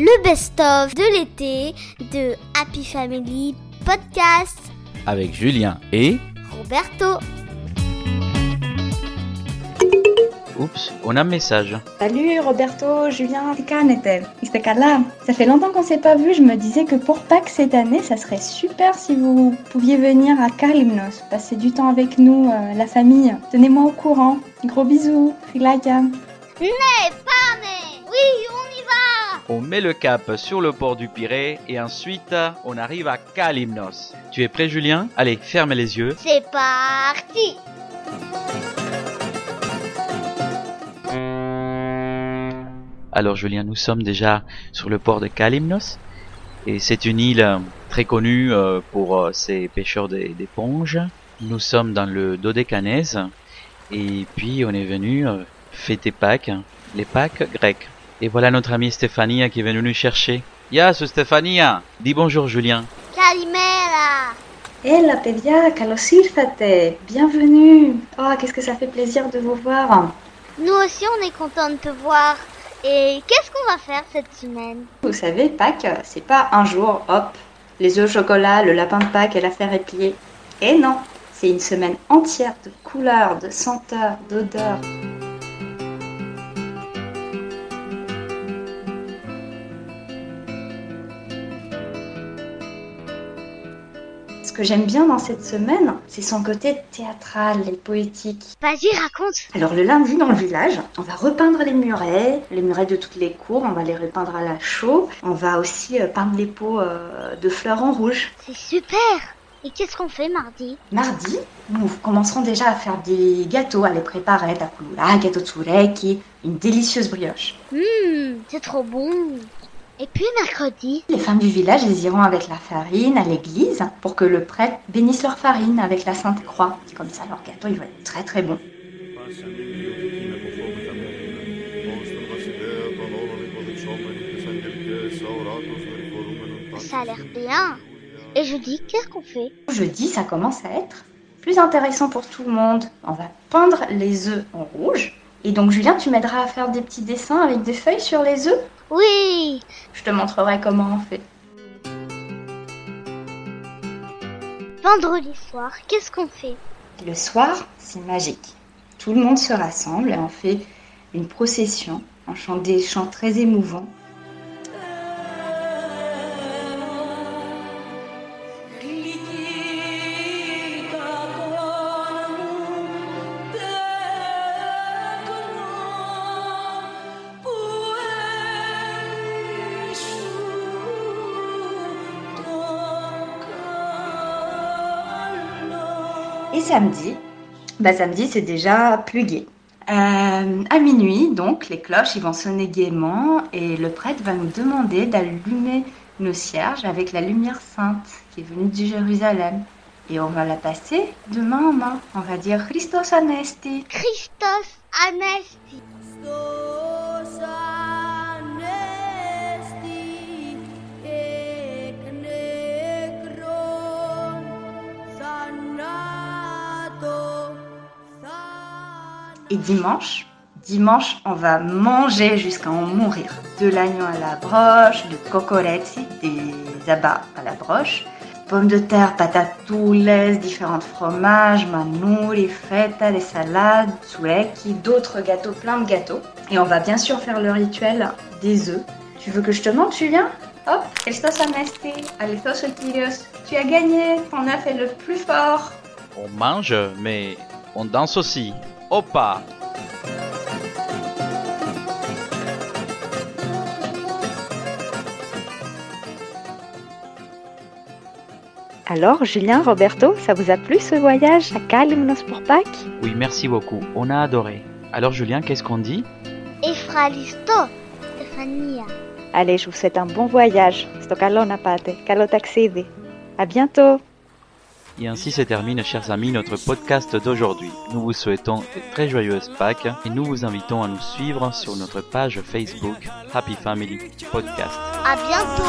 le best-of de l'été de Happy Family Podcast avec Julien et Roberto. Oups, on a un message. Salut Roberto, Julien. C'était là. Ça fait longtemps qu'on s'est pas vu, je me disais que pour Pâques cette année, ça serait super si vous pouviez venir à Kalimnos, passer du temps avec nous, euh, la famille. Tenez-moi au courant. Gros bisous. Né, pas Oui, on On met le cap sur le port du Pirée et ensuite on arrive à Kalimnos. Tu es prêt Julien? Allez, ferme les yeux. C'est parti Alors Julien, nous sommes déjà sur le port de Kalimnos et c'est une île euh, très connue euh, pour euh, ses pêcheurs d'éponges. Nous sommes dans le Dodécanèse et puis on est venu fêter Pâques, les Pâques grecques. Et voilà notre amie Stéphania qui est venue nous chercher. Yas, Stéphania Dis bonjour, Julien. Calimera Hella eh, Pedia, kalos irtate Bienvenue Oh, qu'est-ce que ça fait plaisir de vous voir Nous aussi, on est contents de te voir. Et qu'est-ce qu'on va faire cette semaine? Vous savez, Pâques, c'est pas un jour, hop, les œufs au chocolat, le lapin de Pâques et l'affaire est pliée. Et non, c'est une semaine entière de couleurs, de senteurs, d'odeurs. Ce que j'aime bien dans cette semaine, c'est son côté théâtral et poétique. Vas-y, raconte Alors le lundi dans le village, on va repeindre les murets, les murets de toutes les cours, on va les repeindre à la chaux. On va aussi euh, peindre les pots euh, de fleurs en rouge. C'est super Et qu'est-ce qu'on fait mardi? Mardi, nous commencerons déjà à faire des gâteaux, à les préparer, la gâteau de sureki, une délicieuse brioche. Hum, c'est trop bon et puis mercredi Les femmes du village, elles iront avec la farine à l'église pour que le prêtre bénisse leur farine avec la Sainte Croix. Comme ça, leur gâteau, il va être très très bon. Ça a l'air bien. Et jeudi, qu'est-ce qu'on fait? Jeudi, ça commence à être plus intéressant pour tout le monde. On va peindre les œufs en rouge. Et donc, Julien, tu m'aideras à faire des petits dessins avec des feuilles sur les œufs? Oui Je te montrerai comment on fait. Vendredi soir, qu'est-ce qu'on fait? Le soir, c'est magique. Tout le monde se rassemble et on fait une procession. On chante des chants très émouvants. Et samedi, bah samedi c'est déjà plus gai. Euh, à minuit, donc, les cloches ils vont sonner gaiement et le prêtre va nous demander d'allumer nos cierges avec la lumière sainte qui est venue du Jérusalem. Et on va la passer de main en main. On va dire Christos Anesti. Christos Anesti. Et dimanche, dimanche, on va manger jusqu'à en mourir. De l'agneau à la broche, de cocoretti, des abats à la broche, pommes de terre, patates toules, différents fromages, manouri, feta, des salades, sureki, d'autres gâteaux, plein de gâteaux. Et on va bien sûr faire le rituel des œufs. Tu veux que je te montre, Julien? Hop, Kyrios. Tu as gagné, ton œuf est le plus fort. On mange, mais on danse aussi. Opa Alors, Julien, Roberto, ça vous a plu ce voyage à Kalimnos pour Pâques Oui, merci beaucoup. On a adoré. Alors, Julien, qu'est-ce qu'on dit Efralisto, Stéphania. Allez, je vous souhaite un bon voyage. Sto καλό να πάτε. Καλό ταξίδι. À bientôt. Et ainsi se termine, chers amis, notre podcast d'aujourd'hui. Nous vous souhaitons de très joyeuses Pâques et nous vous invitons à nous suivre sur notre page Facebook Happy Family Podcast. À bientôt